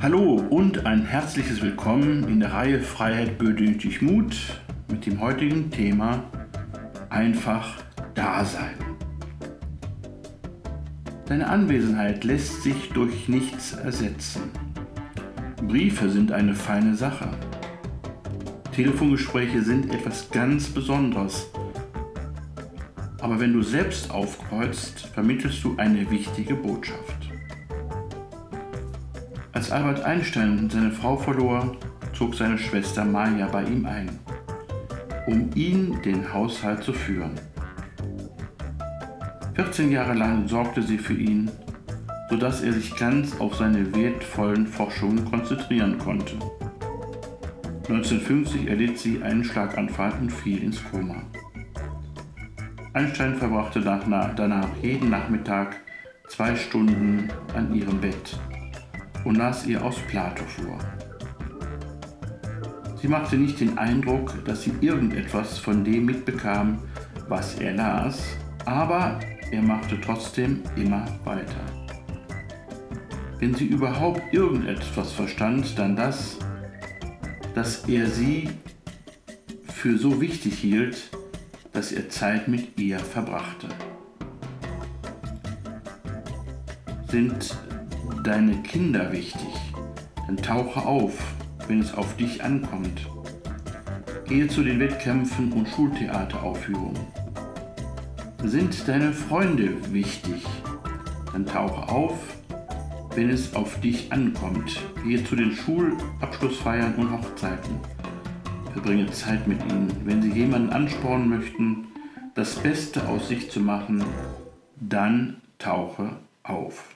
Hallo und ein herzliches Willkommen in der Reihe Freiheit benötigt Mut mit dem heutigen Thema Einfach Dasein. Deine Anwesenheit lässt sich durch nichts ersetzen. Briefe sind eine feine Sache. Telefongespräche sind etwas ganz Besonderes. Aber wenn du selbst aufkreuzt, vermittelst du eine wichtige Botschaft. Als Albert Einstein seine Frau verlor, zog seine Schwester Maya bei ihm ein, um ihn den Haushalt zu führen. 14 Jahre lang sorgte sie für ihn, sodass er sich ganz auf seine wertvollen Forschungen konzentrieren konnte. 1950 erlitt sie einen Schlaganfall und fiel ins Koma. Einstein verbrachte danach jeden Nachmittag zwei Stunden an ihrem Bett und las ihr aus Plato vor. Sie machte nicht den Eindruck, dass sie irgendetwas von dem mitbekam, was er las, aber er machte trotzdem immer weiter. Wenn sie überhaupt irgendetwas verstand, dann das, dass er sie für so wichtig hielt, dass er Zeit mit ihr verbrachte. Sind deine Kinder wichtig, dann tauche auf, wenn es auf dich ankommt. Gehe zu den Wettkämpfen und Schultheateraufführungen. Sind deine Freunde wichtig, dann tauche auf, wenn es auf dich ankommt. Gehe zu den Schulabschlussfeiern und Hochzeiten. Verbringe Zeit mit ihnen. Wenn sie jemanden anspornen möchten, das Beste aus sich zu machen, dann tauche auf.